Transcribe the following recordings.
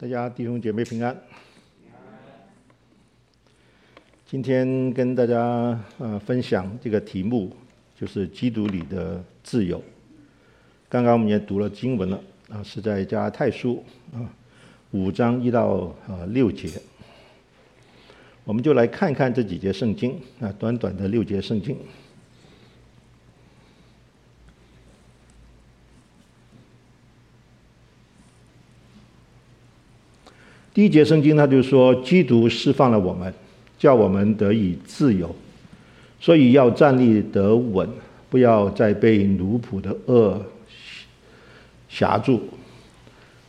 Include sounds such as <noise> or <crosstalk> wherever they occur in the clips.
大家弟兄姐妹平安。今天跟大家呃分享这个题目，就是基督里的自由。刚刚我们也读了经文了啊，是在加太书啊五章一到啊六节。我们就来看看这几节圣经啊，短短的六节圣经。第一节圣经，他就说：“基督释放了我们，叫我们得以自由，所以要站立得稳，不要再被奴仆的恶挟住。”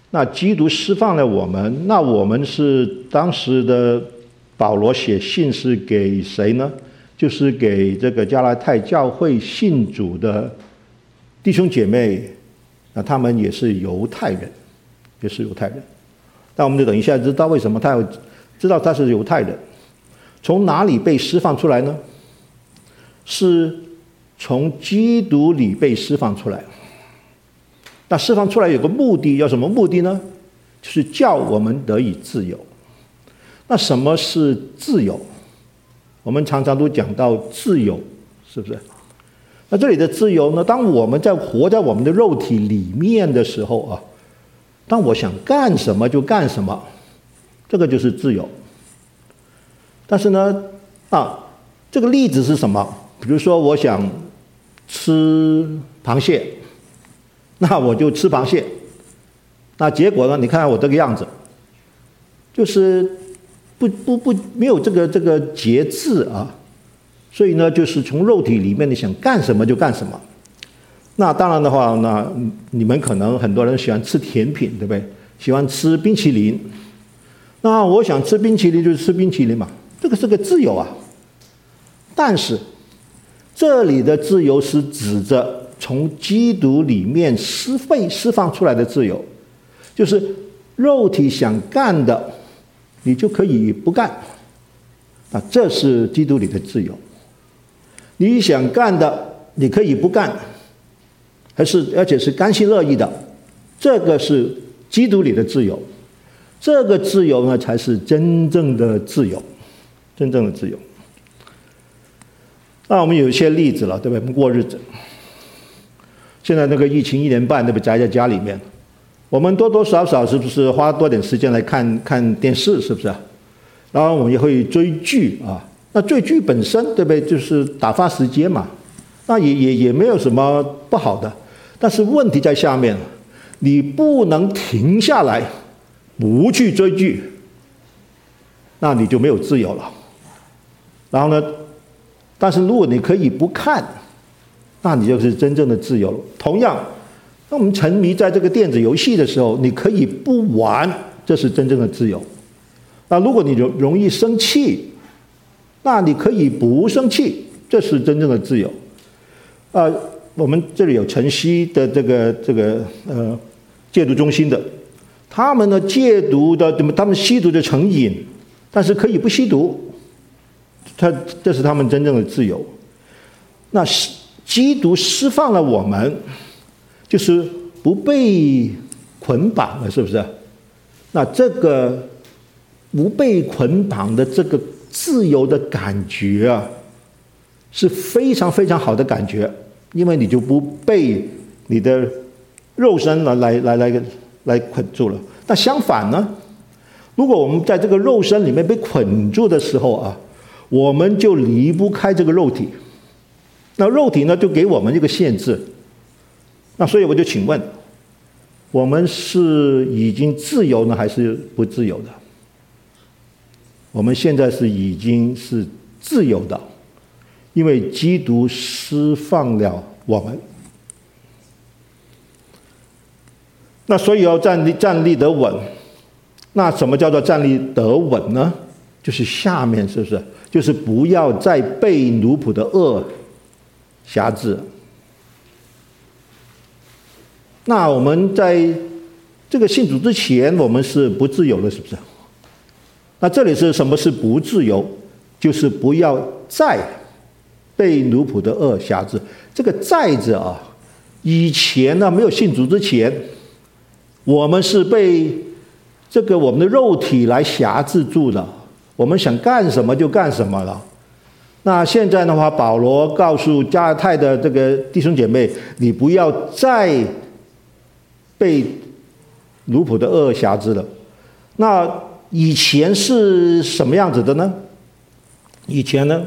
那基督释放了我们，那我们是当时的保罗写信是给谁呢？就是给这个加拉太教会信主的弟兄姐妹，那他们也是犹太人，也是犹太人。那我们就等一下知道为什么他要知道他是犹太人，从哪里被释放出来呢？是从基督里被释放出来。那释放出来有个目的，要什么目的呢？就是叫我们得以自由。那什么是自由？我们常常都讲到自由，是不是？那这里的自由呢？当我们在活在我们的肉体里面的时候啊。当我想干什么就干什么，这个就是自由。但是呢，啊，这个例子是什么？比如说，我想吃螃蟹，<laughs> 那我就吃螃蟹。那结果呢？你看看我这个样子，就是不不不没有这个这个节制啊。所以呢，就是从肉体里面你想干什么就干什么。那当然的话，那你们可能很多人喜欢吃甜品，对不对？喜欢吃冰淇淋。那我想吃冰淇淋就是吃冰淇淋嘛，这个是个自由啊。但是这里的自由是指着从基督里面释被释放出来的自由，就是肉体想干的，你就可以不干。啊，这是基督里的自由。你想干的，你可以不干。还是而且是甘心乐意的，这个是基督里的自由，这个自由呢才是真正的自由，真正的自由。那我们有一些例子了，对不对？我们过日子，现在那个疫情一年半，对不对？宅在家里面，我们多多少少是不是花多点时间来看看电视，是不是？然后我们也会追剧啊，那追剧本身，对不对？就是打发时间嘛，那也也也没有什么不好的。但是问题在下面，你不能停下来，不去追剧，那你就没有自由了。然后呢，但是如果你可以不看，那你就是真正的自由了。同样，当我们沉迷在这个电子游戏的时候，你可以不玩，这是真正的自由。那如果你容容易生气，那你可以不生气，这是真正的自由。啊、呃。我们这里有晨曦的这个这个呃戒毒中心的，他们呢戒毒的，他们吸毒的成瘾，但是可以不吸毒，他这是他们真正的自由。那吸毒释放了我们，就是不被捆绑了，是不是？那这个不被捆绑的这个自由的感觉啊，是非常非常好的感觉。因为你就不被你的肉身来来来来来捆住了。那相反呢？如果我们在这个肉身里面被捆住的时候啊，我们就离不开这个肉体。那肉体呢，就给我们一个限制。那所以我就请问，我们是已经自由呢，还是不自由的？我们现在是已经是自由的。因为基督释放了我们，那所以要站立站立得稳。那什么叫做站立得稳呢？就是下面是不是？就是不要再被奴仆的恶挟制。那我们在这个信主之前，我们是不自由的，是不是？那这里是什么是不自由？就是不要再。被奴仆的恶挟制，这个“在”字啊，以前呢没有信主之前，我们是被这个我们的肉体来辖制住的，我们想干什么就干什么了。那现在的话，保罗告诉加太的这个弟兄姐妹，你不要再被奴仆的恶辖制了。那以前是什么样子的呢？以前呢？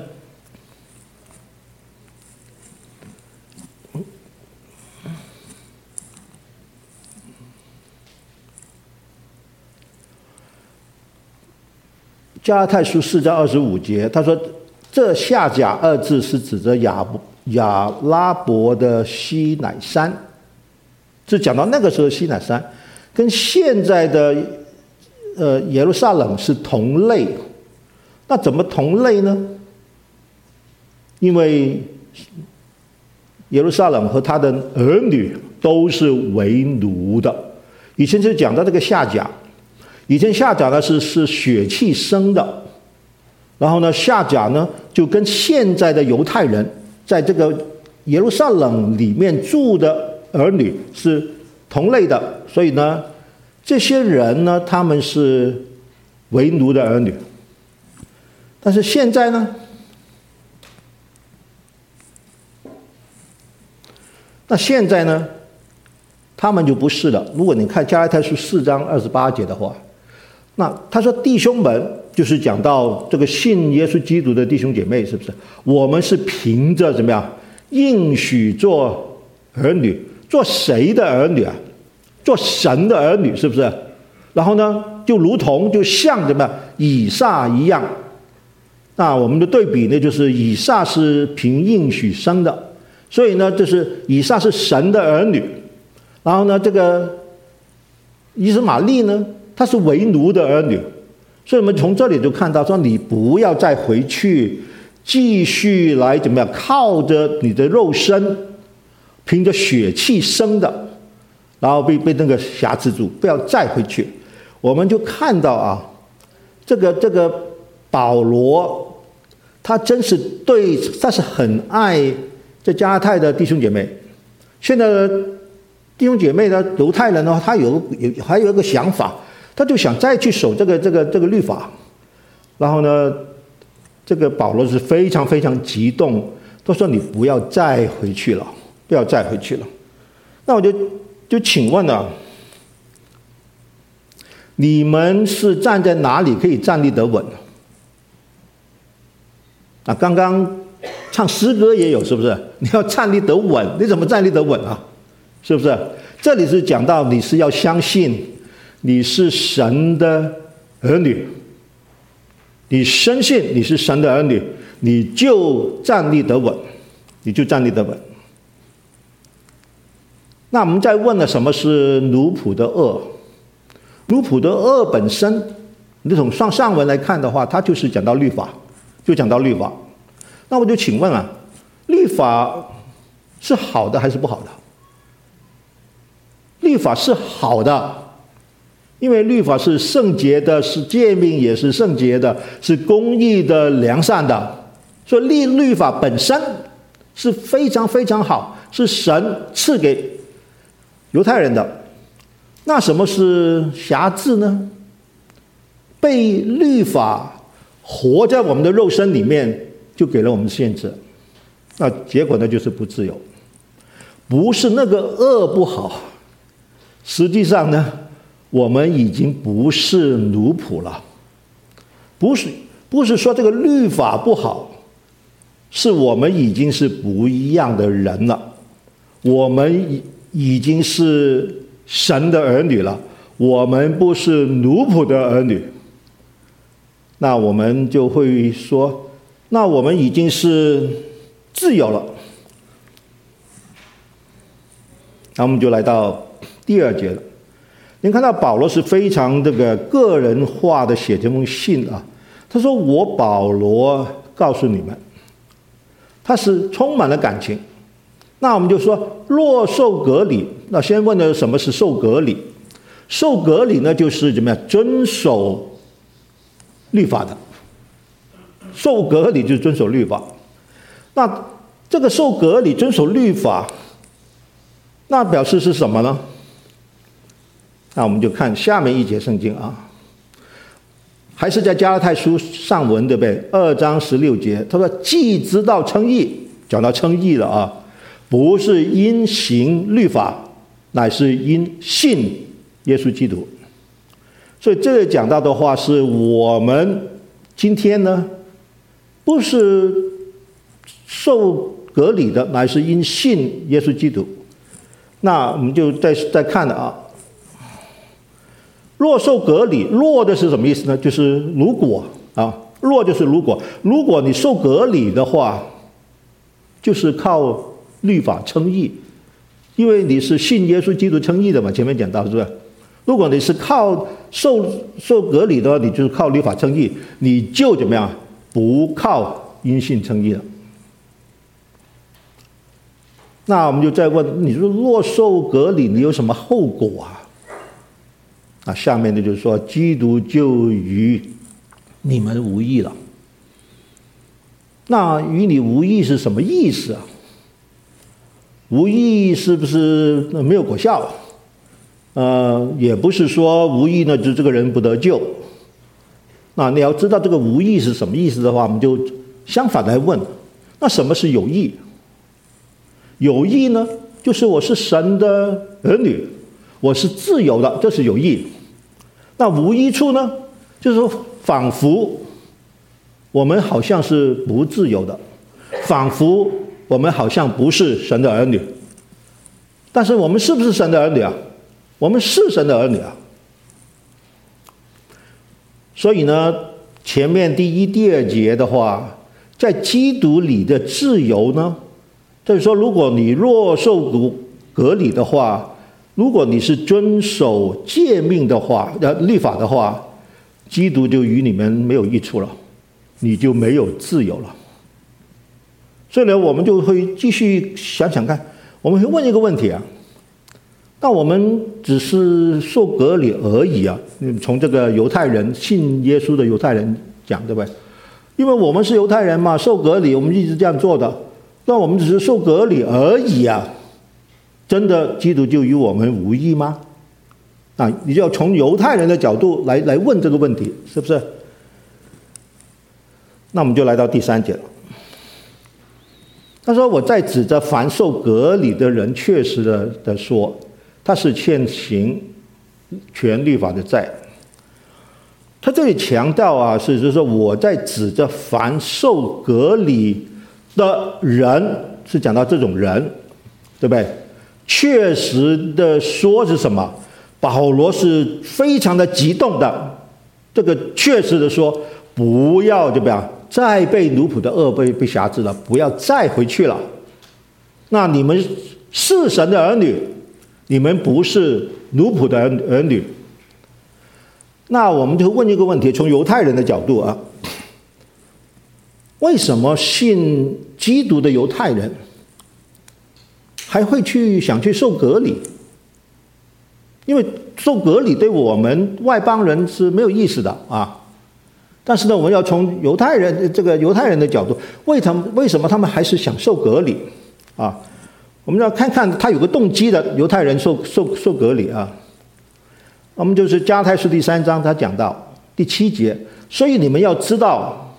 加拉太书四章二十五节，他说：“这夏甲二字是指着亚亚拉伯的西乃山，是讲到那个时候西乃山，跟现在的呃耶路撒冷是同类。那怎么同类呢？因为耶路撒冷和他的儿女都是为奴的。以前就讲到这个夏甲。”以前下甲呢是是血气生的，然后呢下甲呢就跟现在的犹太人在这个耶路撒冷里面住的儿女是同类的，所以呢这些人呢他们是为奴的儿女，但是现在呢，那现在呢他们就不是了。如果你看加拉太书四章二十八节的话。那他说弟兄们，就是讲到这个信耶稣基督的弟兄姐妹，是不是？我们是凭着怎么样应许做儿女，做谁的儿女啊？做神的儿女，是不是？然后呢，就如同就像怎么以撒一样。那我们的对比呢，就是以撒是凭应许生的，所以呢，就是以撒是神的儿女。然后呢，这个以实玛利呢？他是为奴的儿女，所以我们从这里就看到说，你不要再回去，继续来怎么样？靠着你的肉身，凭着血气生的，然后被被那个辖制住，不要再回去。我们就看到啊，这个这个保罗，他真是对，他是很爱这加拉太的弟兄姐妹。现在弟兄姐妹呢，犹太人的话，他有有还有一个想法。他就想再去守这个这个这个律法，然后呢，这个保罗是非常非常激动，都说你不要再回去了，不要再回去了。那我就就请问了，你们是站在哪里可以站立得稳？啊，刚刚唱诗歌也有，是不是？你要站立得稳，你怎么站立得稳啊？是不是？这里是讲到你是要相信。你是神的儿女，你深信你是神的儿女，你就站立得稳，你就站立得稳。那我们再问了，什么是奴仆的恶？奴仆的恶本身，你从上上文来看的话，它就是讲到律法，就讲到律法。那我就请问啊，律法是好的还是不好的？律法是好的。因为律法是圣洁的，是诫命也是圣洁的，是公义的、良善的，所以律律法本身是非常非常好，是神赐给犹太人的。那什么是辖制呢？被律法活在我们的肉身里面，就给了我们限制。那结果呢，就是不自由。不是那个恶不好，实际上呢。我们已经不是奴仆了，不是不是说这个律法不好，是我们已经是不一样的人了。我们已已经是神的儿女了，我们不是奴仆的儿女。那我们就会说，那我们已经是自由了。那我们就来到第二节了。您看到保罗是非常这个个人化的写这封信啊，他说：“我保罗告诉你们，他是充满了感情。”那我们就说，若受隔离，那先问的什么是受隔离？受隔离呢，就是怎么样遵守律法的。受隔离就是遵守律法。那这个受隔离遵守律法，那表示是什么呢？那我们就看下面一节圣经啊，还是在加拉太书上文对不对？二章十六节，他说：“既知道称义，讲到称义了啊，不是因行律法，乃是因信耶稣基督。”所以这个讲到的话，是我们今天呢，不是受隔离的，乃是因信耶稣基督。那我们就再再看了啊。若受隔离，若的是什么意思呢？就是如果啊，若就是如果，如果你受隔离的话，就是靠律法称义，因为你是信耶稣基督称义的嘛。前面讲到是不是？如果你是靠受受隔离的话，你就是靠律法称义，你就怎么样？不靠因信称义了。那我们就再问，你说若受隔离，你有什么后果啊？啊，下面的就是说，基督就与你们无异了。那与你无异是什么意思啊？无异是不是没有果效？呃，也不是说无异呢，就这个人不得救。那你要知道这个无益是什么意思的话，我们就相反来问：那什么是有益？有益呢，就是我是神的儿女。我是自由的，这是有益。那无益处呢？就是说，仿佛我们好像是不自由的，仿佛我们好像不是神的儿女。但是我们是不是神的儿女啊？我们是神的儿女啊。所以呢，前面第一、第二节的话，在基督里的自由呢，就是说，如果你若受割割礼的话。如果你是遵守诫命的话，呃，律法的话，基督就与你们没有益处了，你就没有自由了。所以呢，我们就会继续想想看，我们会问一个问题啊，那我们只是受隔离而已啊？从这个犹太人信耶稣的犹太人讲，对不对？因为我们是犹太人嘛，受隔离，我们一直这样做的，那我们只是受隔离而已啊。真的，基督就与我们无异吗？啊，你就要从犹太人的角度来来问这个问题，是不是？那我们就来到第三节了。他说：“我在指着凡受割礼的人，确实的的说，他是欠行全律法的债。”他这里强调啊，是就是说我在指着凡受割礼的人，是讲到这种人，对不对？确实的说是什么？保罗是非常的激动的。这个确实的说，不要就不要再被奴仆的恶被被辖制了，不要再回去了。那你们是神的儿女，你们不是奴仆的儿女。那我们就问一个问题：从犹太人的角度啊，为什么信基督的犹太人？还会去想去受隔离，因为受隔离对我们外邦人是没有意思的啊。但是呢，我们要从犹太人这个犹太人的角度，为什么为什么他们还是想受隔离啊？我们要看看他有个动机的犹太人受受受隔离啊。我们就是加太书第三章，他讲到第七节，所以你们要知道，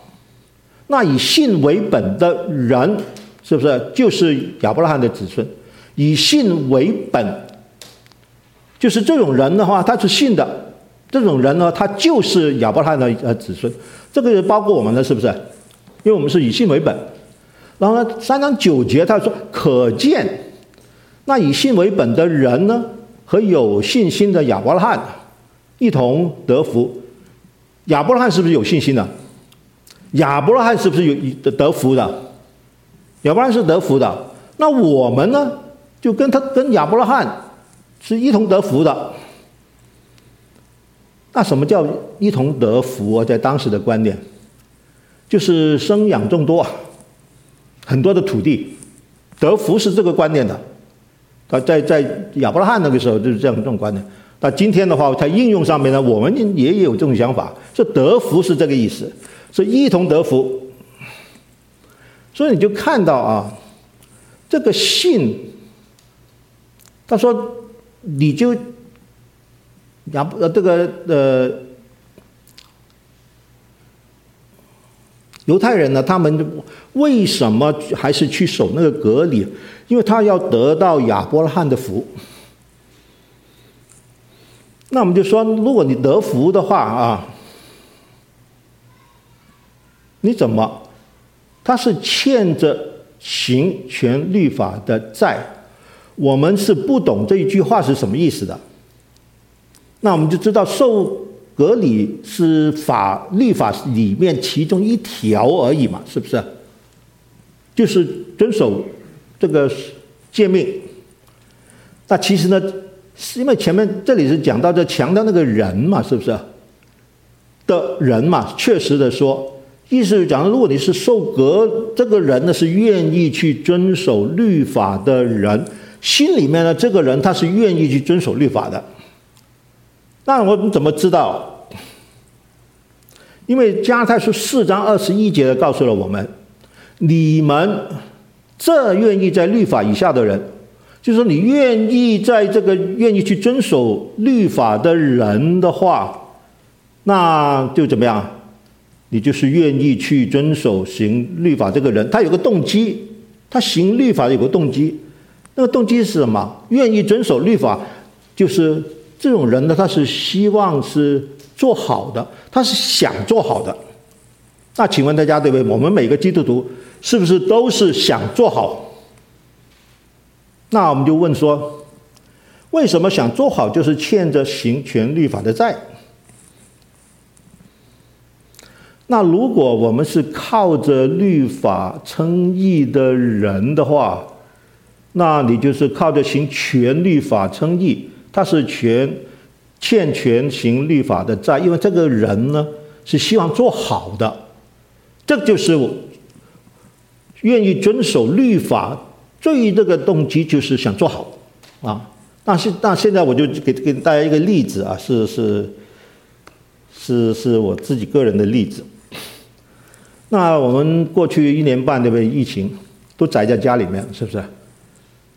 那以信为本的人，是不是就是亚伯拉罕的子孙？以信为本，就是这种人的话，他是信的。这种人呢，他就是亚伯拉罕的呃子孙。这个也包括我们的，是不是？因为我们是以信为本。然后呢，三章九节他说：“可见那以信为本的人呢，和有信心的亚伯拉罕一同得福。亚伯拉罕是不是有信心的？亚伯拉罕是不是有得得福的？亚伯拉罕是得福的。那我们呢？”就跟他跟亚伯拉罕是一同得福的。那什么叫一同得福啊？在当时的观念，就是生养众多，很多的土地，得福是这个观念的。他在在亚伯拉罕那个时候就是这样这种观念。那今天的话，在应用上面呢，我们也有这种想法，说得福是这个意思，是一同得福。所以你就看到啊，这个信。他说：“你就亚呃这个呃犹太人呢，他们为什么还是去守那个隔离？因为他要得到亚伯拉罕的福。那我们就说，如果你得福的话啊，你怎么？他是欠着行全律法的债。我们是不懂这一句话是什么意思的。那我们就知道受隔离是法律法里面其中一条而已嘛，是不是？就是遵守这个诫命。那其实呢？是因为前面这里是讲到这强调那个人嘛，是不是？的人嘛，确实的说，意思是讲，如果你是受隔，这个人呢是愿意去遵守律法的人，心里面呢这个人他是愿意去遵守律法的。那我们怎么知道？因为加拉太书四章二十一节的告诉了我们，你们这愿意在律法以下的人。就是说，你愿意在这个愿意去遵守律法的人的话，那就怎么样？你就是愿意去遵守行律法这个人，他有个动机，他行律法有个动机，那个动机是什么？愿意遵守律法，就是这种人呢，他是希望是做好的，他是想做好的。那请问大家对不对？我们每个基督徒是不是都是想做好？那我们就问说，为什么想做好就是欠着行全律法的债？那如果我们是靠着律法称义的人的话，那你就是靠着行全律法称义，他是全欠全行律法的债，因为这个人呢是希望做好的，这就是我愿意遵守律法。最这个动机就是想做好，啊，但是那现在我就给给大家一个例子啊，是是是是我自己个人的例子。那我们过去一年半对不对？疫情都宅在家里面，是不是？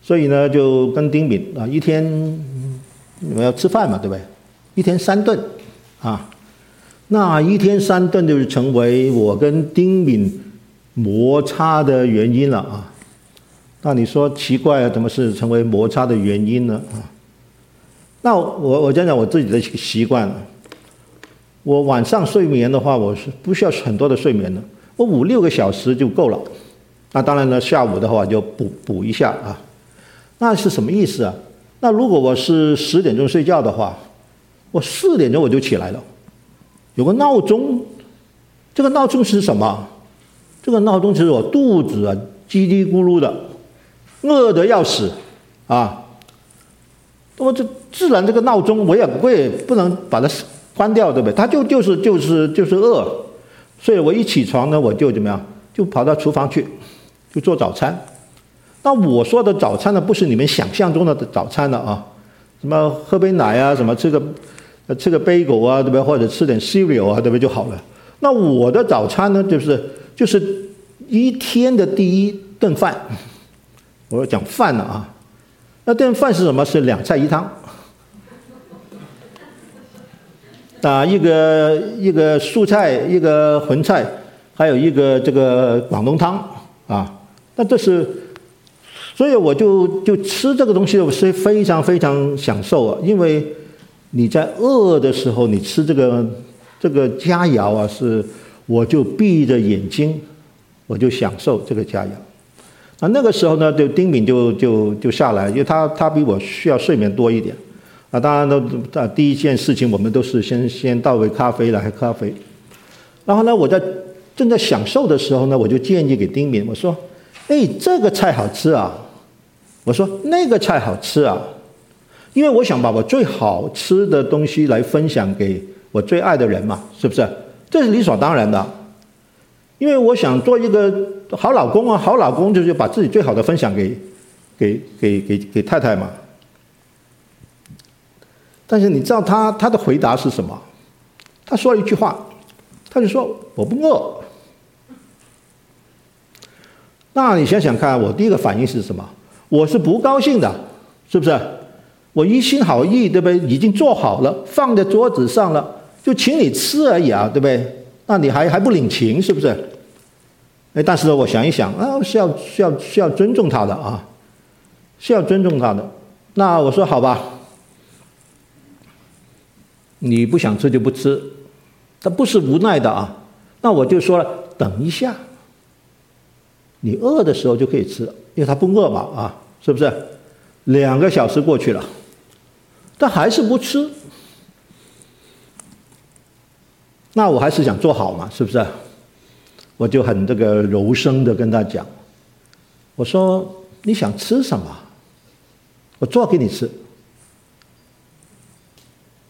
所以呢，就跟丁敏啊，一天你们要吃饭嘛，对不对？一天三顿啊，那一天三顿就是成为我跟丁敏摩擦的原因了啊。那你说奇怪啊？怎么是成为摩擦的原因呢？啊，那我我讲讲我自己的习惯。我晚上睡眠的话，我是不需要很多的睡眠的，我五六个小时就够了。那当然呢，下午的话就补补一下啊。那是什么意思啊？那如果我是十点钟睡觉的话，我四点钟我就起来了，有个闹钟。这个闹钟是什么？这个闹钟就是我肚子啊叽里咕噜的。饿得要死，啊！那么这自然这个闹钟我也不会不能把它关掉，对不对？它就就是就是就是饿，所以我一起床呢，我就怎么样？就跑到厨房去，就做早餐。那我说的早餐呢，不是你们想象中的早餐了啊！什么喝杯奶啊，什么吃个吃个杯狗啊，对不对？或者吃点 cereal 啊，对不对？就好了。那我的早餐呢，就是就是一天的第一顿饭。我要讲饭了啊，那顿饭是什么？是两菜一汤，啊，一个一个素菜，一个荤菜，还有一个这个广东汤啊。那这是，所以我就就吃这个东西，我是非常非常享受啊。因为你在饿的时候，你吃这个这个佳肴啊，是我就闭着眼睛，我就享受这个佳肴。啊，那个时候呢，就丁敏就就就下来，因为他他比我需要睡眠多一点。啊，当然都啊，第一件事情我们都是先先倒杯咖啡来喝咖啡。然后呢，我在正在享受的时候呢，我就建议给丁敏，我说：“哎，这个菜好吃啊！”我说：“那个菜好吃啊！”因为我想把我最好吃的东西来分享给我最爱的人嘛，是不是？这是理所当然的。因为我想做一个好老公啊，好老公就是把自己最好的分享给，给给给给太太嘛。但是你知道他他的回答是什么？他说了一句话，他就说我不饿。那你想想看，我第一个反应是什么？我是不高兴的，是不是？我一心好意，对不对？已经做好了，放在桌子上了，就请你吃而已啊，对不对？那你还还不领情，是不是？哎，但是我想一想啊，是要是要是要尊重他的啊，是要尊重他的。那我说好吧，你不想吃就不吃，他不是无奈的啊。那我就说了，等一下，你饿的时候就可以吃，因为他不饿嘛啊，是不是？两个小时过去了。但还是不吃，那我还是想做好嘛，是不是？我就很这个柔声的跟他讲，我说你想吃什么，我做给你吃。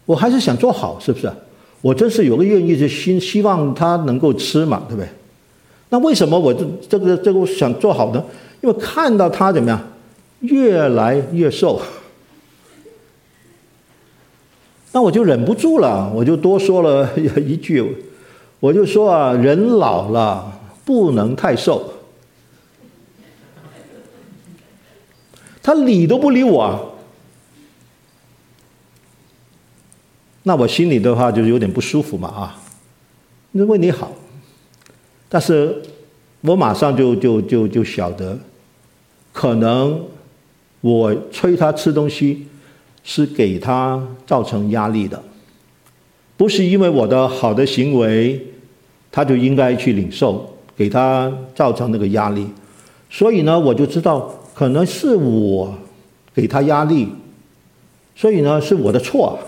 我还是想做好，是不是？我真是有个愿意的心，希望他能够吃嘛，对不对？那为什么我这这个这个想做好呢？因为看到他怎么样，越来越瘦。那我就忍不住了，我就多说了 <laughs> 一句，我就说啊，人老了不能太瘦。他理都不理我，那我心里的话就有点不舒服嘛啊，那为你好，但是我马上就就就就晓得，可能我催他吃东西。是给他造成压力的，不是因为我的好的行为，他就应该去领受，给他造成那个压力。所以呢，我就知道可能是我给他压力，所以呢是我的错。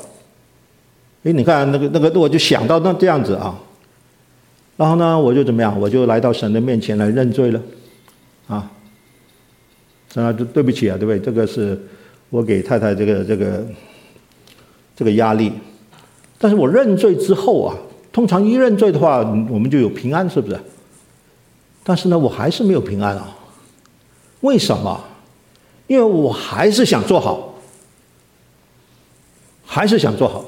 哎，你看那个那个，我就想到那这样子啊，然后呢，我就怎么样？我就来到神的面前来认罪了，啊，神啊，对不起啊，对不对？这个是。我给太太这个这个这个压力，但是我认罪之后啊，通常一认罪的话，我们就有平安，是不是？但是呢，我还是没有平安啊。为什么？因为我还是想做好，还是想做好。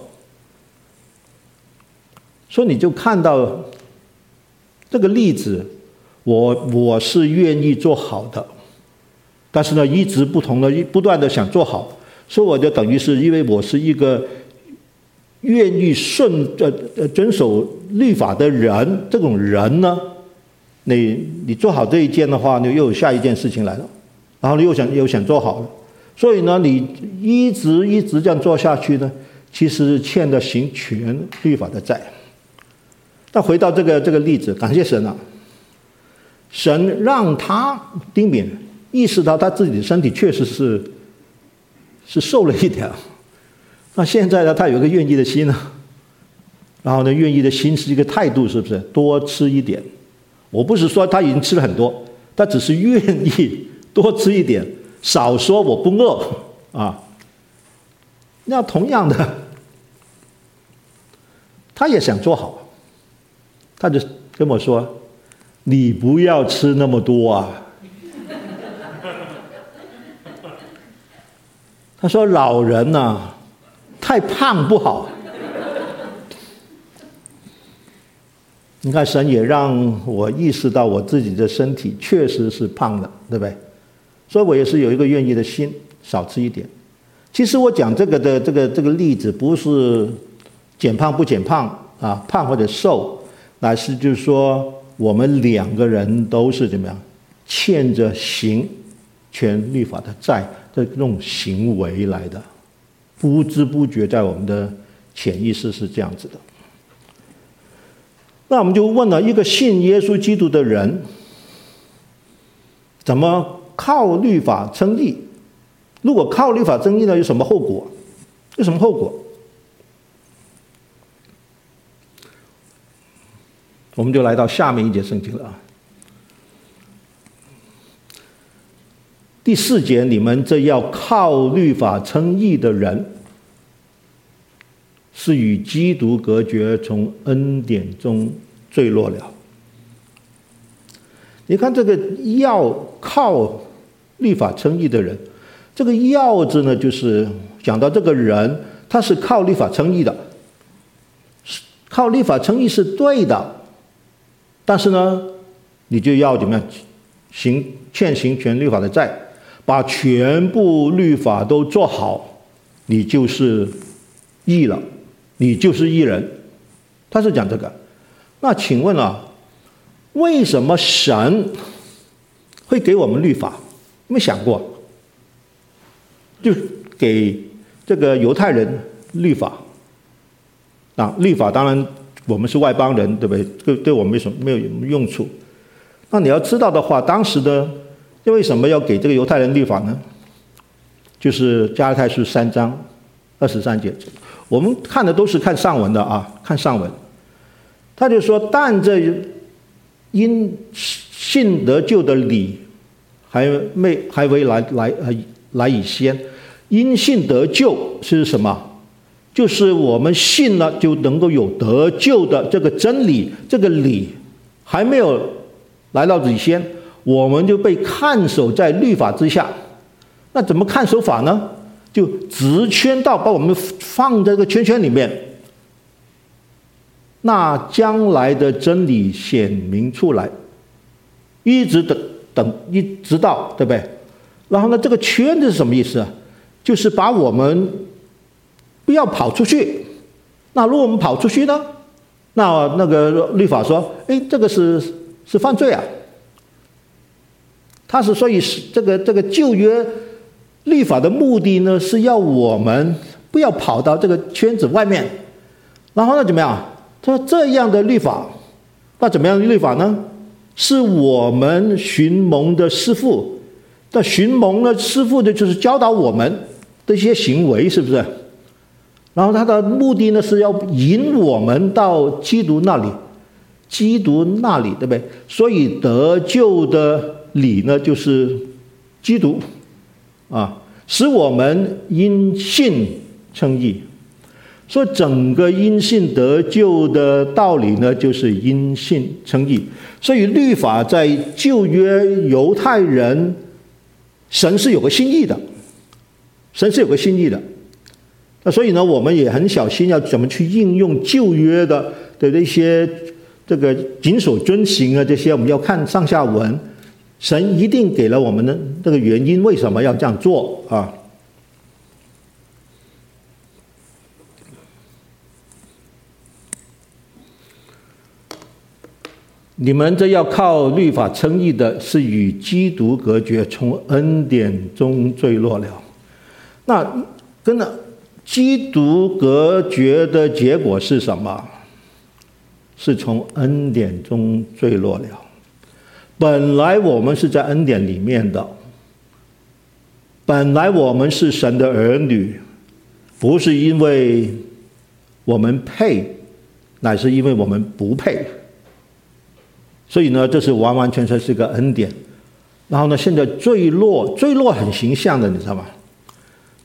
所以你就看到这个例子，我我是愿意做好的。但是呢，一直不同的、不断的想做好，所以我就等于是因为我是一个愿意顺呃呃遵守律法的人，这种人呢，你你做好这一件的话，你又有下一件事情来了，然后你又想又想做好了，所以呢，你一直一直这样做下去呢，其实欠的行全律法的债。那回到这个这个例子，感谢神啊，神让他丁敏。意识到他自己的身体确实是是瘦了一点，那现在呢，他有一个愿意的心呢，然后呢，愿意的心是一个态度，是不是？多吃一点，我不是说他已经吃了很多，他只是愿意多吃一点，少说我不饿啊。那同样的，他也想做好，他就跟我说：“你不要吃那么多啊。”他说：“老人呐、太胖不好。你看，神也让我意识到我自己的身体确实是胖的，对不对？所以我也是有一个愿意的心，少吃一点。其实我讲这个的这个这个例子，不是减胖不减胖啊，胖或者瘦，乃是就是说，我们两个人都是怎么样，欠着行全律法的债。”这种行为来的，不知不觉在我们的潜意识是这样子的。那我们就问了一个信耶稣基督的人，怎么靠律法称义？如果靠律法称义呢，有什么后果？有什么后果？我们就来到下面一节圣经了啊。第四节，你们这要靠律法称义的人，是与基督隔绝，从恩典中坠落了。你看这个要靠律法称义的人，这个“要”字呢，就是讲到这个人他是靠律法称义的，靠律法称义是对的，但是呢，你就要怎么样行欠行全律法的债。把全部律法都做好，你就是义了，你就是义人。他是讲这个。那请问啊，为什么神会给我们律法？没想过？就给这个犹太人律法啊，律法当然我们是外邦人，对不对？对，对我们没什么没有用处。那你要知道的话，当时的为什么要给这个犹太人律法呢？就是加拉太书三章二十三节，我们看的都是看上文的啊，看上文。他就说：“但这因信得救的理还没还未来来呃来以先，因信得救是什么？就是我们信了就能够有得救的这个真理，这个理还没有来到以先，我们就被看守在律法之下。那怎么看守法呢？就直圈到把我们放在这个圈圈里面。”那将来的真理显明出来，一直等等，一直到对不对？然后呢，这个圈子是什么意思啊？就是把我们不要跑出去。那如果我们跑出去呢？那那个律法说，哎，这个是是犯罪啊。他是所以是这个这个旧约律法的目的呢，是要我们不要跑到这个圈子外面。然后呢，怎么样？他说：“这样的律法，那怎么样的律法呢？是我们寻蒙的师傅，那寻蒙的师傅的就是教导我们的一些行为，是不是？然后他的目的呢，是要引我们到基督那里，基督那里，对不对？所以得救的理呢，就是基督，啊，使我们因信称义。”所以整个因信得救的道理呢，就是因信称义。所以律法在旧约犹太人，神是有个心意的，神是有个心意的。那所以呢，我们也很小心要怎么去应用旧约的的那些这个谨守遵行啊，这些我们要看上下文，神一定给了我们的这个原因，为什么要这样做啊？你们这要靠律法称义的，是与基督隔绝，从恩典中坠落了。那跟着基督隔绝的结果是什么？是从恩典中坠落了。本来我们是在恩典里面的，本来我们是神的儿女，不是因为我们配，乃是因为我们不配。所以呢，这是完完全全是个恩典。然后呢，现在坠落，坠落很形象的，你知道吗？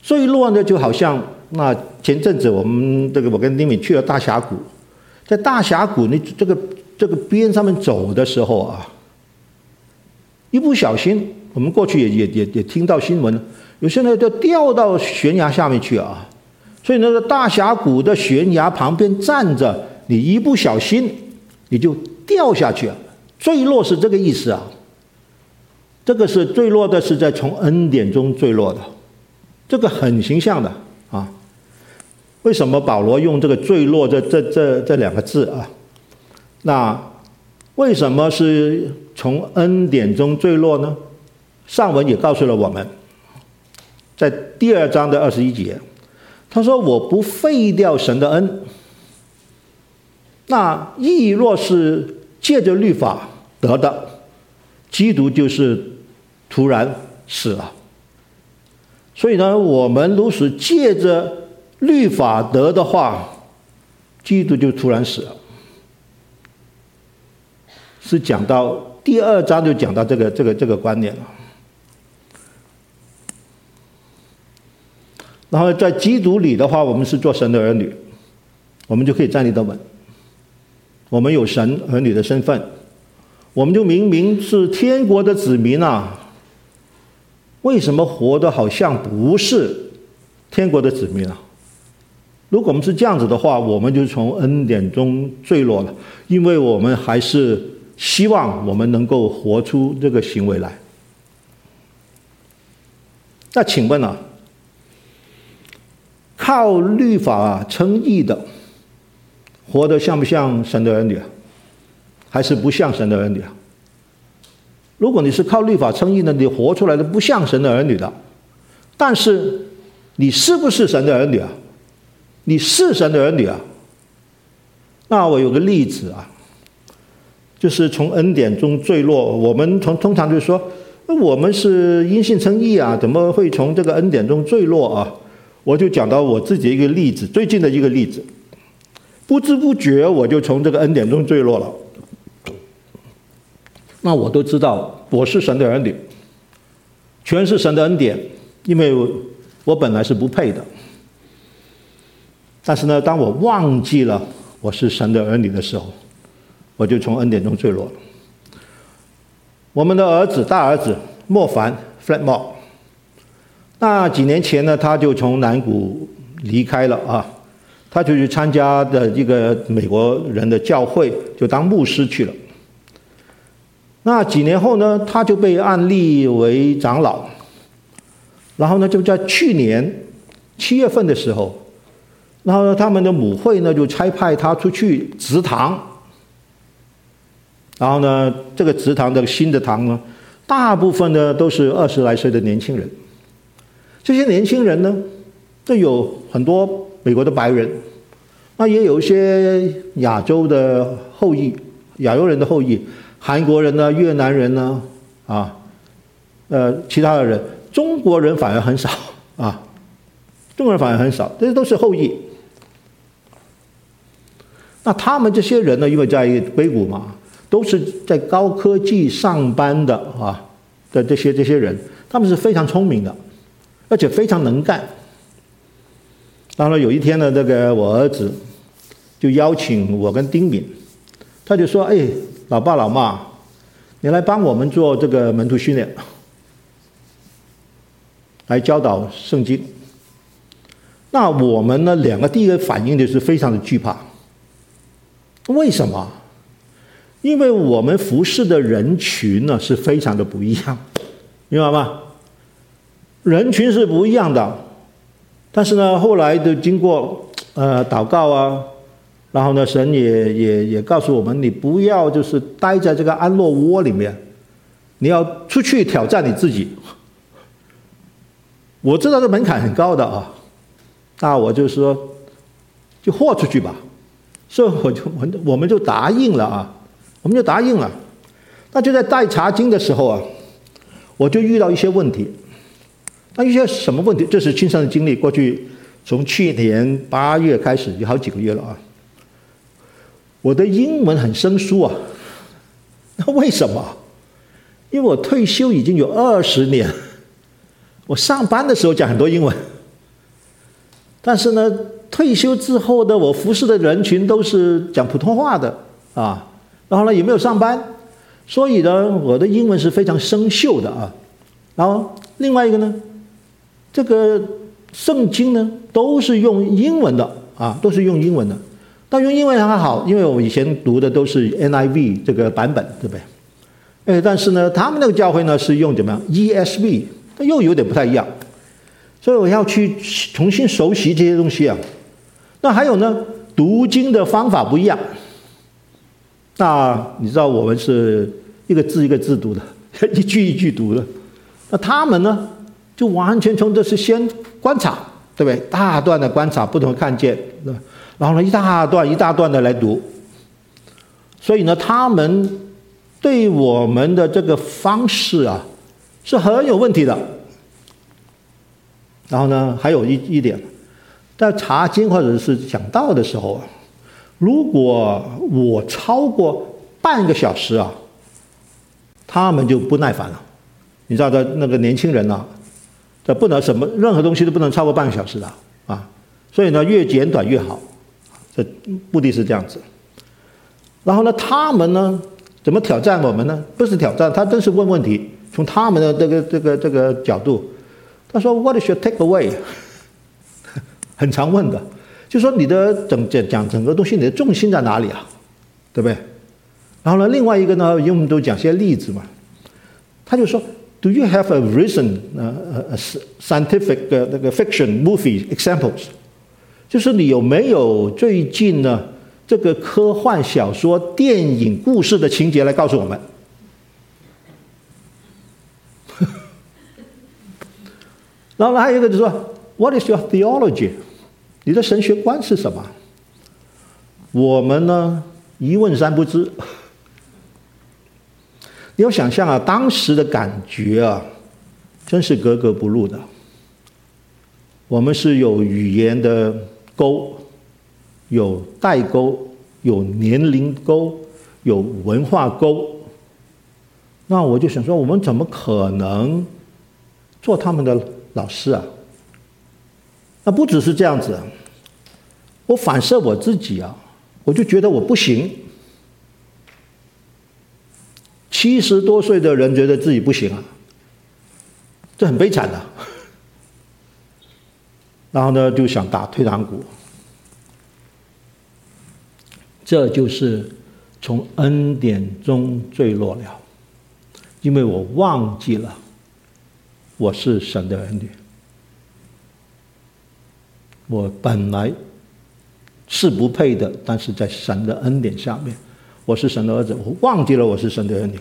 坠落呢，就好像那前阵子我们这个我跟丁敏去了大峡谷，在大峡谷那这个这个边上面走的时候啊，一不小心，我们过去也也也也听到新闻，有些人就掉到悬崖下面去啊。所以那个大峡谷的悬崖旁边站着，你一不小心你就掉下去了。坠落是这个意思啊，这个是坠落的，是在从恩典中坠落的，这个很形象的。为什么保罗用这个坠落这这这这两个字啊？那为什么是从恩典中坠落呢？上文也告诉了我们，在第二章的二十一节，他说：“我不废掉神的恩。”那义若是。借着律法得的，基督就是突然死了。所以呢，我们如是借着律法得的话，基督就突然死了。是讲到第二章就讲到这个这个这个观念了。然后在基督里的话，我们是做神的儿女，我们就可以站立得稳。我们有神儿女的身份，我们就明明是天国的子民啊，为什么活得好像不是天国的子民啊？如果我们是这样子的话，我们就从恩典中坠落了，因为我们还是希望我们能够活出这个行为来。那请问啊，靠律法称义的，活得像不像神的儿女啊？还是不像神的儿女啊？如果你是靠律法称义的，你活出来的不像神的儿女的，但是你是不是神的儿女啊？你是神的儿女啊？那我有个例子啊，就是从恩典中坠落，我们从通常就是说，我们是因信称义啊，怎么会从这个恩典中坠落啊？我就讲到我自己一个例子，最近的一个例子，不知不觉我就从这个恩典中坠落了。那我都知道我是神的儿女，全是神的恩典，因为我本来是不配的。但是呢，当我忘记了我是神的儿女的时候，我就从恩典中坠落了。我们的儿子，大儿子莫凡 f l a t m o r e 那几年前呢，他就从南谷离开了啊，他就去参加的一个美国人的教会，就当牧师去了。那几年后呢，他就被按立为长老，然后呢，就在去年七月份的时候，然后呢，他们的母会呢就差派他出去植堂，然后呢，这个祠堂的新的堂呢，大部分呢都是二十来岁的年轻人。这些年轻人呢，这有很多美国的白人，那也有一些亚洲的后裔，亚洲人的后裔，韩国人呢，越南人呢，啊，呃，其他的人，中国人反而很少啊，中国人反而很少，这些都是后裔。那他们这些人呢，因为在硅谷嘛，都是在高科技上班的啊的这些这些人，他们是非常聪明的。而且非常能干。当然有一天呢，这个我儿子就邀请我跟丁敏，他就说：“哎，老爸老妈，你来帮我们做这个门徒训练，来教导圣经。”那我们呢，两个第一个反应就是非常的惧怕。为什么？因为我们服侍的人群呢是非常的不一样，明白吗？人群是不一样的，但是呢，后来就经过呃祷告啊，然后呢，神也也也告诉我们，你不要就是待在这个安乐窝里面，你要出去挑战你自己。我知道这门槛很高的啊，那我就说，就豁出去吧，所以我就我我们就答应了啊，我们就答应了。那就在带查经的时候啊，我就遇到一些问题。那一些什么问题？这是亲身的经历。过去从去年八月开始，有好几个月了啊。我的英文很生疏啊。那为什么？因为我退休已经有二十年，我上班的时候讲很多英文，但是呢，退休之后的我服侍的人群都是讲普通话的啊。然后呢，也没有上班，所以呢，我的英文是非常生锈的啊。然后另外一个呢？这个圣经呢，都是用英文的啊，都是用英文的。但用英文还好，因为我以前读的都是 NIV 这个版本，对不对？哎，但是呢，他们那个教会呢是用怎么样？ESV，它又有点不太一样。所以我要去重新熟悉这些东西啊。那还有呢，读经的方法不一样。那你知道我们是一个字一个字读的，<laughs> 一句一句读的。那他们呢？就完全从这是先观察，对不对？大段的观察，不同看见，然后呢，一大段一大段的来读。所以呢，他们对我们的这个方式啊，是很有问题的。然后呢，还有一一点，在查经或者是讲道的时候，如果我超过半个小时啊，他们就不耐烦了。你知道的，那个年轻人呢、这不能什么任何东西都不能超过半个小时的啊，所以呢，越简短越好，这目的是这样子。然后呢，他们呢怎么挑战我们呢？不是挑战，他真是问问题。从他们的这个这个这个角度，他说 “What is your takeaway？” 很常问的，就说你的整讲讲整个东西，你的重心在哪里啊？对不对？然后呢，另外一个呢，因为我们都讲些例子嘛，他就说。Do you have a recent uh, scientific 那个 fiction movie examples？就是你有没有最近呢这个科幻小说、电影故事的情节来告诉我们？<laughs> 然后呢还有一个就是说，What is your theology？你的神学观是什么？我们呢一问三不知。<laughs> 你要想象啊，当时的感觉啊，真是格格不入的。我们是有语言的沟，有代沟，有年龄沟，有文化沟。那我就想说，我们怎么可能做他们的老师啊？那不只是这样子，我反射我自己啊，我就觉得我不行。七十多岁的人觉得自己不行啊，这很悲惨的。然后呢，就想打退堂鼓。这就是从恩典中坠落了，因为我忘记了我是神的儿女，我本来是不配的，但是在神的恩典下面。我是神的儿子，我忘记了我是神的儿女，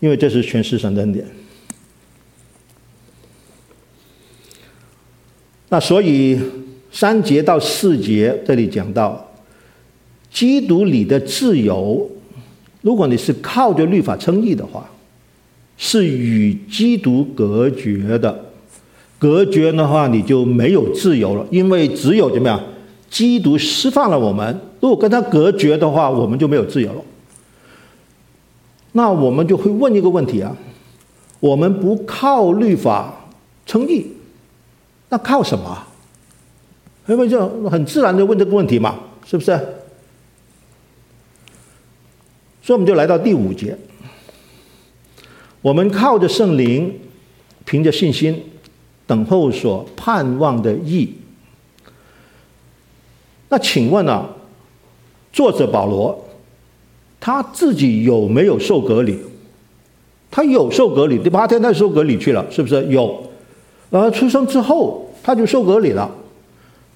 因为这是全是神的恩典。那所以三节到四节这里讲到，基督里的自由，如果你是靠着律法称义的话，是与基督隔绝的。隔绝的话，你就没有自由了，因为只有怎么样？基督释放了我们，如果跟他隔绝的话，我们就没有自由了。那我们就会问一个问题啊：我们不靠律法称义，那靠什么？因为就很自然的问这个问题嘛，是不是？所以我们就来到第五节，我们靠着圣灵，凭着信心，等候所盼望的义。那请问啊，作者保罗，他自己有没有受隔离？他有受隔离，第八天他受隔离去了，是不是有？然后出生之后他就受隔离了。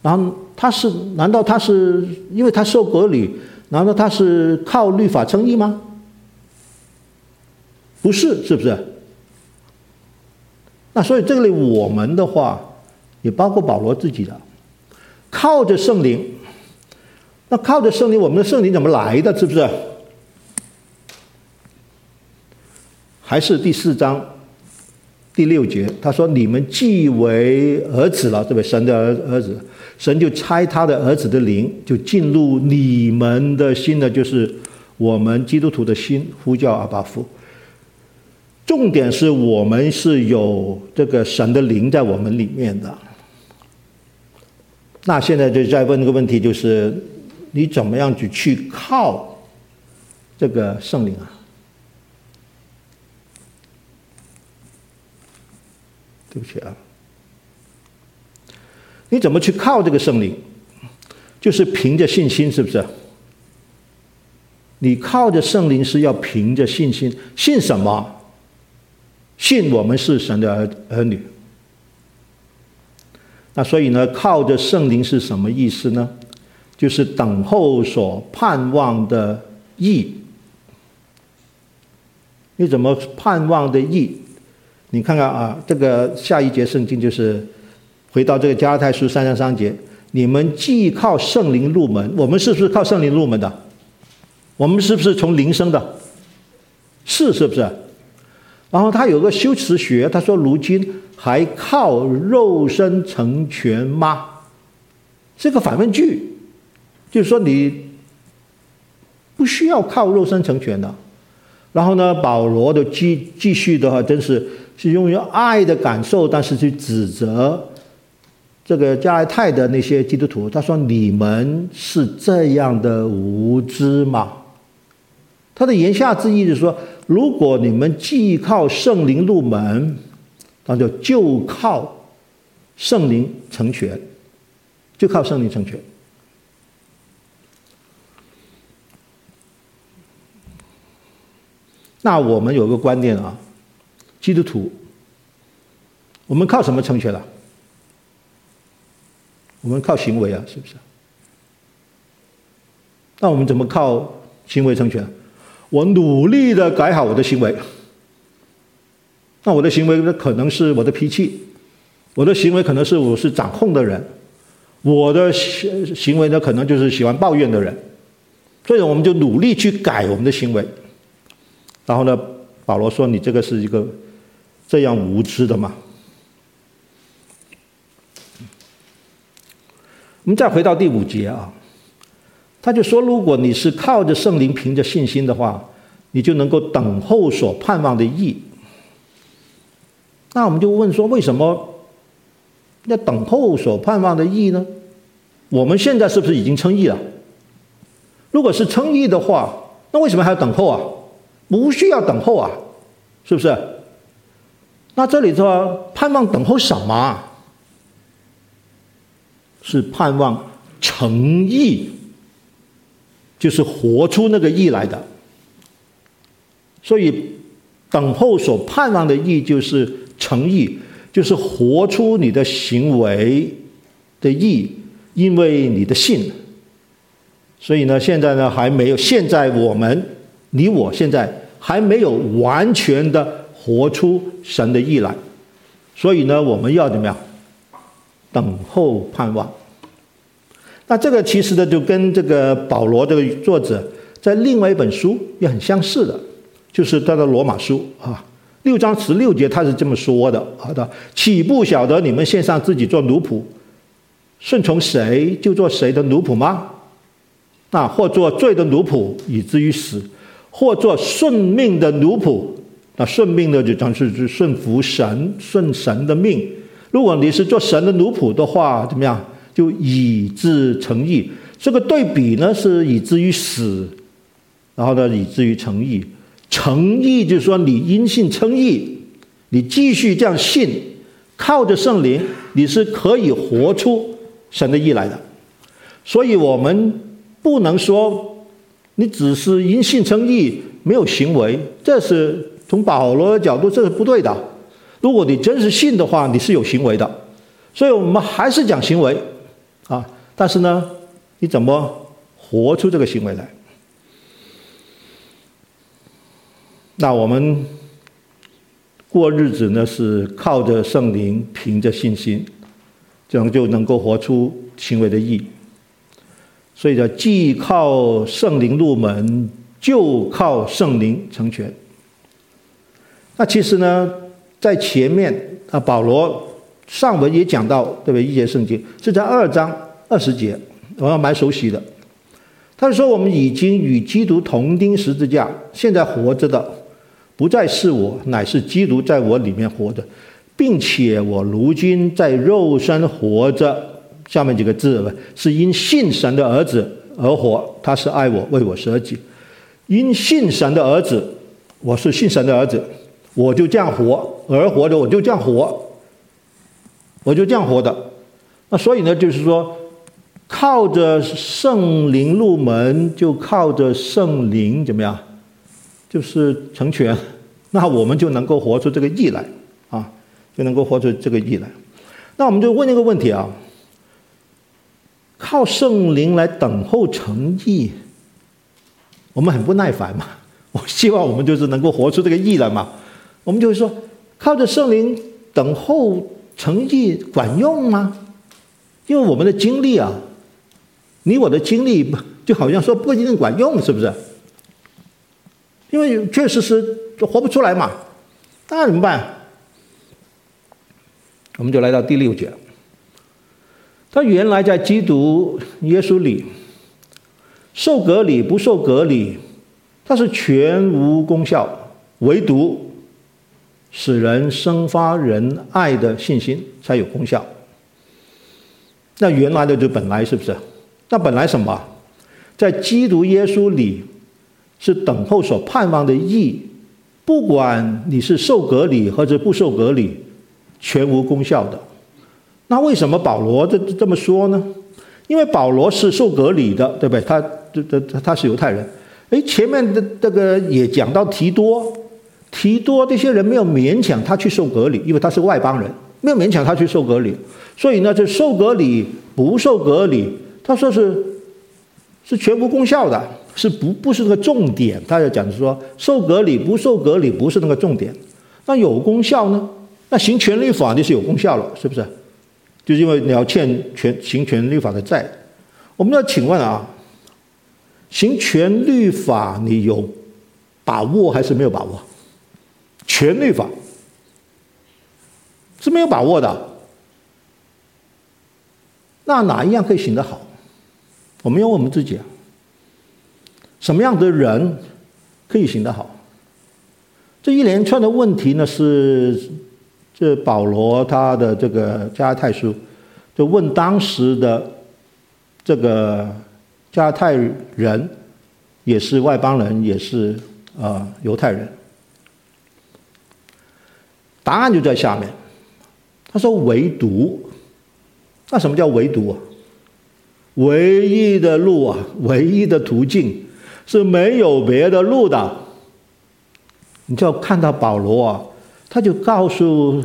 然后他是？难道他是因为他受隔离？难道他是靠律法称义吗？不是，是不是？那所以这里我们的话，也包括保罗自己的，靠着圣灵。那靠着圣灵，我们的圣灵怎么来的？是不是？还是第四章第六节，他说：“你们既为儿子了，对不对？神的儿儿子，神就差他的儿子的灵，就进入你们的心的，就是我们基督徒的心，呼叫阿爸父。重点是我们是有这个神的灵在我们里面的。那现在就再问一个问题，就是。你怎么样去去靠这个圣灵啊？对不起啊，你怎么去靠这个圣灵？就是凭着信心，是不是？你靠着圣灵是要凭着信心，信什么？信我们是神的儿儿女。那所以呢，靠着圣灵是什么意思呢？就是等候所盼望的义，你怎么盼望的义？你看看啊，这个下一节圣经就是回到这个加拉太书三章三节，你们既靠圣灵入门，我们是不是靠圣灵入门的？我们是不是从灵生的？是，是不是？然后他有个修辞学，他说：如今还靠肉身成全吗？是个反问句。就是说，你不需要靠肉身成全的。然后呢，保罗的继继续的话，真是是用用爱的感受，但是去指责这个加拉太的那些基督徒。他说：“你们是这样的无知吗？”他的言下之意就是说，如果你们既靠圣灵入门，那就就靠圣灵成全，就靠圣灵成全。那我们有个观念啊，基督徒，我们靠什么成全了？我们靠行为啊，是不是？那我们怎么靠行为成全？我努力的改好我的行为。那我的行为呢，可能是我的脾气，我的行为可能是我是掌控的人，我的行行为呢，可能就是喜欢抱怨的人。所以我们就努力去改我们的行为。然后呢，保罗说：“你这个是一个这样无知的吗？”我们再回到第五节啊，他就说：“如果你是靠着圣灵，凭着信心的话，你就能够等候所盼望的意。”那我们就问说：“为什么要等候所盼望的意呢？我们现在是不是已经称义了？如果是称义的话，那为什么还要等候啊？不需要等候啊，是不是？那这里说盼望等候什么？”是盼望诚意，就是活出那个义来的。所以，等候所盼望的义就是诚意，就是活出你的行为的义，因为你的信。所以呢，现在呢还没有，现在我们你我现在还没有完全的活出神的意来，所以呢，我们要怎么样？等候盼望，那这个其实呢，就跟这个保罗这个作者在另外一本书也很相似的，就是他的罗马书啊，六章十六节他是这么说的：好的，岂不晓得你们献上自己做奴仆，顺从谁就做谁的奴仆吗？那或做罪的奴仆，以至于死；或做顺命的奴仆，那顺命呢，就当是是顺服神、顺神的命。如果你是做神的奴仆的话，怎么样？就以致成义。这个对比呢，是以至于死，然后呢，以至于成义。成义就是说，你因信称义，你继续这样信，靠着圣灵，你是可以活出神的义来的。所以我们不能说你只是因信称义，没有行为，这是从保罗的角度，这是不对的。如果你真是信的话，你是有行为的，所以我们还是讲行为，啊，但是呢，你怎么活出这个行为来？那我们过日子呢，是靠着圣灵，凭着信心，这样就能够活出行为的意义。所以叫既靠圣灵入门，就靠圣灵成全。那其实呢？在前面啊，保罗上文也讲到，对不对？一节圣经是在二章二十节，我还蛮熟悉的。他说：“我们已经与基督同钉十字架，现在活着的不再是我，乃是基督在我里面活着，并且我如今在肉身活着。”下面几个字是因信神的儿子而活，他是爱我，为我舍己。因信神的儿子，我是信神的儿子。我就这样活，而活着我就这样活，我就这样活的。那所以呢，就是说，靠着圣灵入门，就靠着圣灵怎么样？就是成全，那我们就能够活出这个义来啊，就能够活出这个义来。那我们就问一个问题啊：靠圣灵来等候成义，我们很不耐烦嘛？<laughs> 我希望我们就是能够活出这个义来嘛。我们就会说，靠着圣灵等候成义管用吗？因为我们的经历啊，你我的经历就好像说不一定管用，是不是？因为确实是就活不出来嘛，那怎么办？我们就来到第六节，他原来在基督耶稣里受隔礼不受隔礼，他是全无功效，唯独。使人生发仁爱的信心才有功效。那原来的就本来是不是？那本来什么？在基督耶稣里是等候所盼望的义，不管你是受隔礼或者不受隔礼，全无功效的。那为什么保罗这这么说呢？因为保罗是受隔离的，对不对？他这这他，是犹太人。诶，前面的这个也讲到提多。提多这些人没有勉强他去受隔离，因为他是外邦人，没有勉强他去受隔离。所以呢，这受隔离不受隔离，他说是是全无功效的，是不不是那个重点。他要讲是说，受隔离不受隔离不是那个重点。那有功效呢？那行全律法就是有功效了，是不是？就是因为你要欠全行权律法的债。我们要请问啊，行权律法你有把握还是没有把握？全律法是没有把握的。那哪一样可以行得好？我们要问我们自己啊，什么样的人可以行得好？这一连串的问题呢，是是保罗他的这个加太书，就问当时的这个加太人，也是外邦人，也是啊犹太人。答案就在下面。他说：“唯独，那什么叫唯独啊？唯一的路啊，唯一的途径是没有别的路的。”你就要看到保罗啊，他就告诉，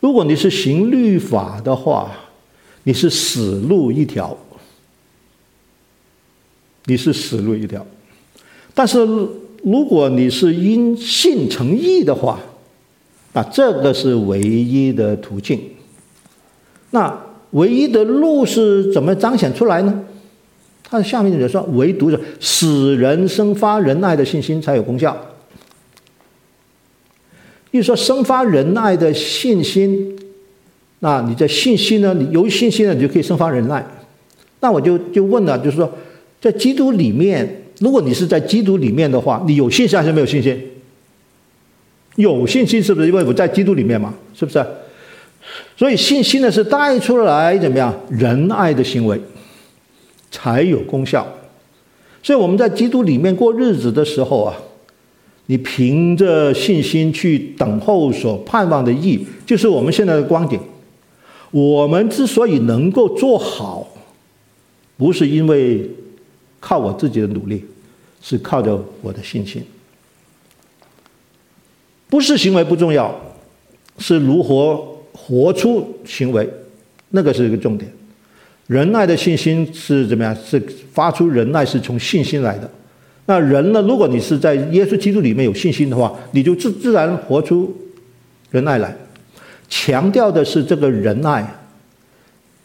如果你是行律法的话，你是死路一条，你是死路一条。但是如果你是因信成义的话，那这个是唯一的途径。那唯一的路是怎么彰显出来呢？他下面就说，唯独是使人生发仁爱的信心才有功效。比如说，生发仁爱的信心，那你的信心呢？你有信心了，你就可以生发仁爱。那我就就问了，就是说，在基督里面，如果你是在基督里面的话，你有信心还是没有信心？有信心是不是？因为我在基督里面嘛，是不是？所以信心呢是带出来怎么样仁爱的行为，才有功效。所以我们在基督里面过日子的时候啊。你凭着信心去等候所盼望的义，就是我们现在的观点。我们之所以能够做好，不是因为靠我自己的努力，是靠着我的信心。不是行为不重要，是如何活出行为，那个是一个重点。仁爱的信心是怎么样？是发出仁爱，是从信心来的。那人呢？如果你是在耶稣基督里面有信心的话，你就自自然活出仁爱来。强调的是这个仁爱，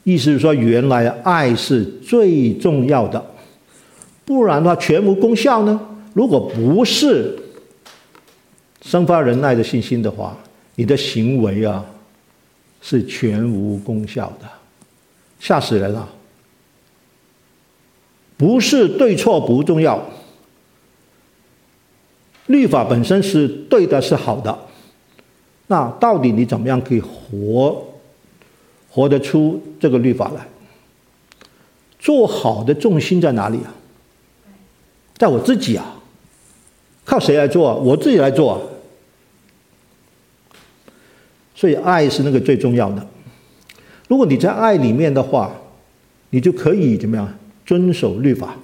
意思是说，原来爱是最重要的，不然的话全无功效呢。如果不是生发仁爱的信心的话，你的行为啊是全无功效的，吓死人了。不是对错不重要。律法本身是对的，是好的。那到底你怎么样可以活，活得出这个律法来？做好的重心在哪里啊？在我自己啊，靠谁来做？我自己来做。所以爱是那个最重要的。如果你在爱里面的话，你就可以怎么样遵守律法？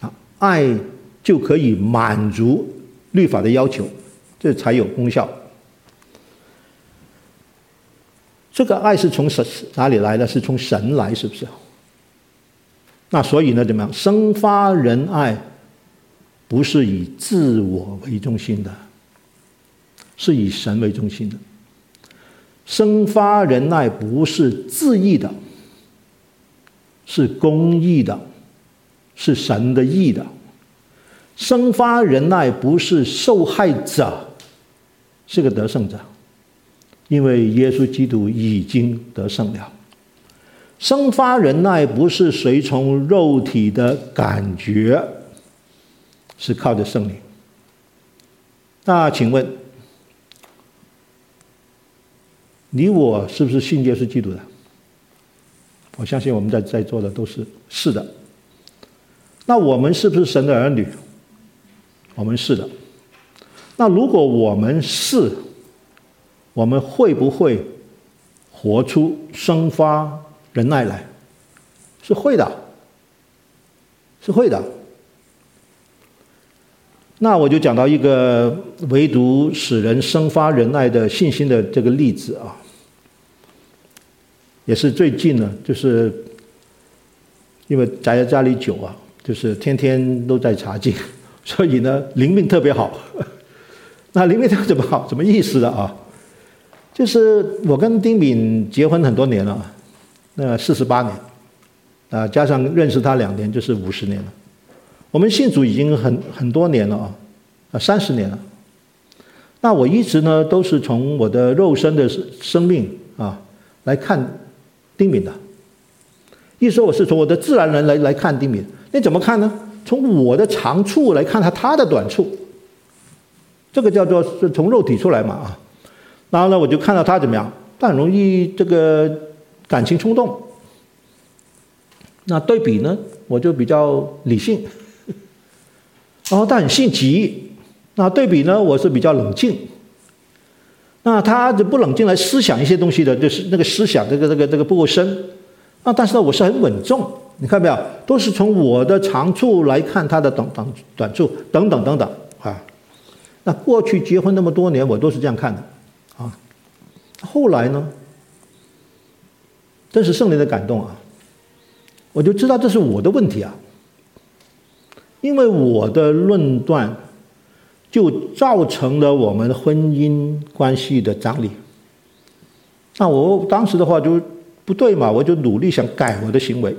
啊，爱。就可以满足律法的要求，这才有功效。这个爱是从神哪里来的？是从神来，是不是？那所以呢，怎么样？生发仁爱不是以自我为中心的，是以神为中心的。生发仁爱不是自意的，是公义的，是神的意的。生发忍耐不是受害者，是个得胜者，因为耶稣基督已经得胜了。生发忍耐不是随从肉体的感觉，是靠着圣灵。那请问，你我是不是信耶稣基督的？我相信我们在在座的都是是的。那我们是不是神的儿女？我们是的，那如果我们是，我们会不会活出生发仁爱来？是会的，是会的。那我就讲到一个唯独使人生发仁爱的信心的这个例子啊。也是最近呢，就是因为宅在家里久啊，就是天天都在查经，所以呢灵命特别好。<laughs> 那灵命特别怎么好？什么意思的啊？就是我跟丁敏结婚很多年了，那四十八年，啊，加上认识他两年，就是五十年了。我们信主已经很很多年了啊，啊，三十年了。那我一直呢都是从我的肉身的生命啊来看丁敏的，一说我是从我的自然人来来看丁敏。那怎么看呢？从我的长处来看他他的短处，这个叫做是从肉体出来嘛啊。然后呢，我就看到他怎么样，他很容易这个感情冲动。那对比呢，我就比较理性。然后他很性急。那对比呢，我是比较冷静。那他就不冷静来思想一些东西的，就是那个思想这个这个这个不够深。那但是呢，我是很稳重。你看没有？都是从我的长处来看他的短短短处等等等等啊。那过去结婚那么多年，我都是这样看的啊。后来呢，真是圣灵的感动啊！我就知道这是我的问题啊，因为我的论断就造成了我们婚姻关系的张力。那我当时的话就不对嘛，我就努力想改我的行为，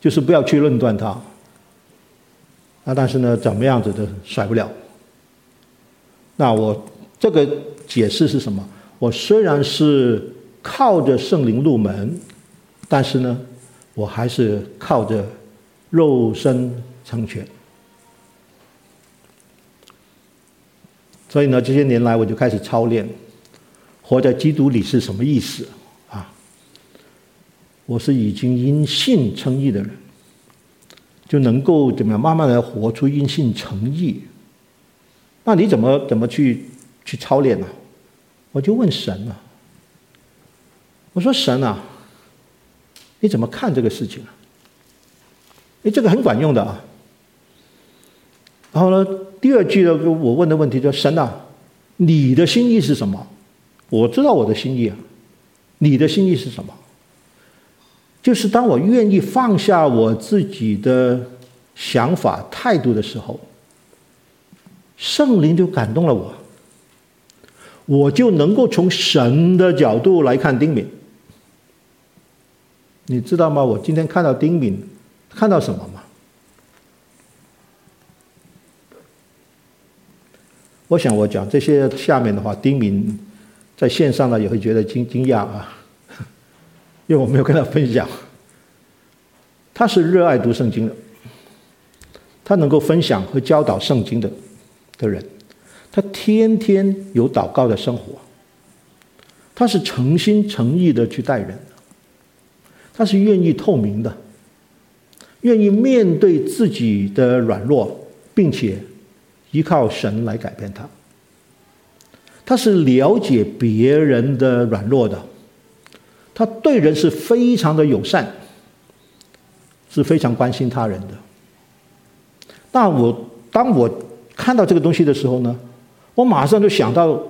就是不要去论断他。那但是呢，怎么样子都甩不了。那我这个解释是什么？我虽然是靠着圣灵入门，但是呢，我还是靠着肉身成全。所以呢，这些年来我就开始操练，活在基督里是什么意思？我是已经因信称义的人，就能够怎么样慢慢的活出因信称义。那你怎么怎么去去操练呢？我就问神了，我说神啊，你怎么看这个事情啊？哎，这个很管用的啊。然后呢，第二句呢，我问的问题就是：神啊，你的心意是什么？我知道我的心意啊，你的心意是什么？就是当我愿意放下我自己的想法态度的时候，圣灵就感动了我。我就能够从神的角度来看丁敏，你知道吗？我今天看到丁敏，看到什么吗？我想我讲这些下面的话，丁敏在线上呢也会觉得惊惊讶啊，因为我没有跟他分享。他是热爱读圣经的，他能够分享和教导圣经的的人。他天天有祷告的生活，他是诚心诚意的去待人，他是愿意透明的，愿意面对自己的软弱，并且依靠神来改变他。他是了解别人的软弱的，他对人是非常的友善，是非常关心他人的。那我当我看到这个东西的时候呢，我马上就想到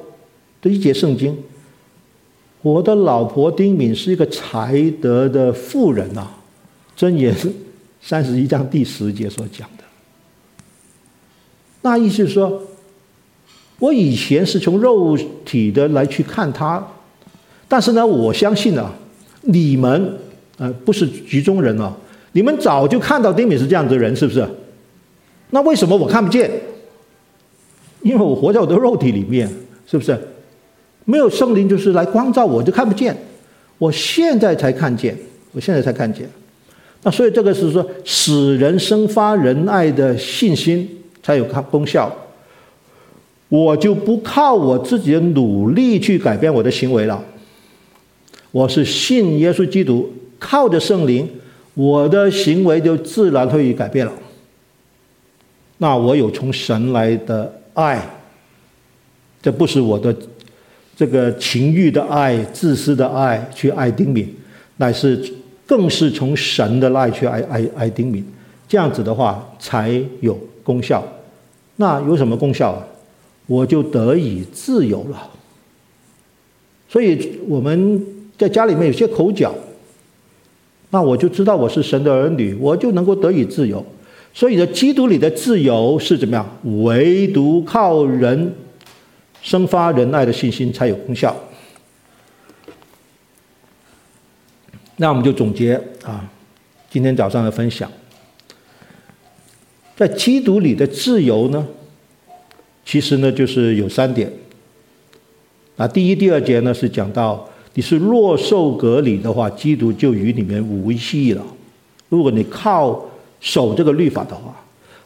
的一节圣经，我的老婆丁敏是一个才德的妇人呐，箴言 <laughs> 三十一章第十节所讲的。那意思是说，我以前是从肉体的来去看她，但是呢，我相信啊，你们呃不是局中人啊，你们早就看到丁敏是这样子的人，是不是？那为什么我看不见？因为我活在我的肉体里面，是不是？没有圣灵就是来光照我，就看不见。我现在才看见，我现在才看见。那所以这个是说，使人生发仁爱的信心才有它功效。我就不靠我自己的努力去改变我的行为了。我是信耶稣基督，靠着圣灵，我的行为就自然会改变了。那我有从神来的。爱，这不是我的这个情欲的爱、自私的爱去爱丁敏，乃是更是从神的爱去爱爱爱丁敏。这样子的话才有功效。那有什么功效？我就得以自由了。所以我们在家里面有些口角，那我就知道我是神的儿女，我就能够得以自由。所以呢，基督里的自由是怎么样？唯独靠人生发仁爱的信心才有功效。那我们就总结啊，今天早上的分享，在基督里的自由呢，其实呢就是有三点。啊，第一、第二节呢是讲到你是若受隔离的话，基督就与你们无异了。如果你靠守这个律法的话，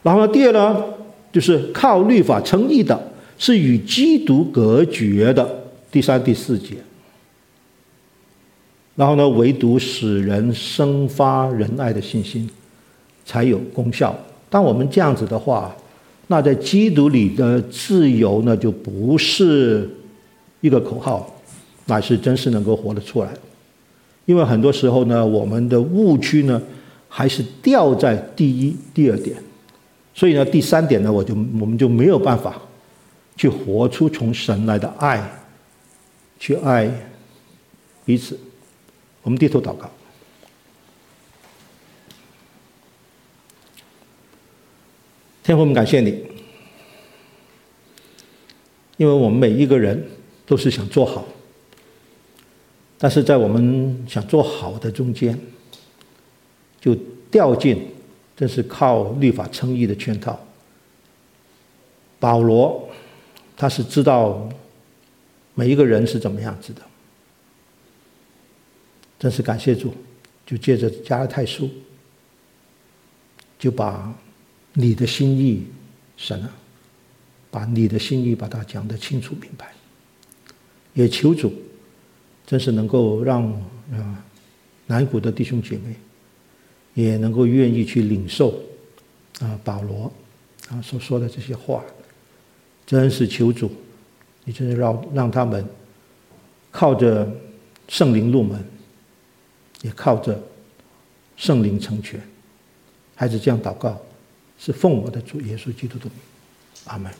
然后呢，第二呢就是靠律法称义的，是与基督隔绝的。第三、第四节。然后呢，唯独使人生发仁爱的信心，才有功效。当我们这样子的话，那在基督里的自由呢，就不是一个口号，乃是真是能够活得出来。因为很多时候呢，我们的误区呢，还是掉在第一、第二点。所以呢，第三点呢，我就我们就没有办法去活出从神来的爱，去爱彼此。我们低头祷告，天父，我们感谢你，因为我们每一个人都是想做好，但是在我们想做好的中间，就掉进这是靠律法称义的圈套。保罗他是知道每一个人是怎么样子的。真是感谢主，就借着加拉太书，就把你的心意，神啊，把你的心意把它讲得清楚明白。也求主，真是能够让啊南谷的弟兄姐妹，也能够愿意去领受啊保罗啊所说的这些话。真是求主，你真是让让他们靠着圣灵入门。也靠着圣灵成全，孩子这样祷告，是奉我的主耶稣基督的名，阿门。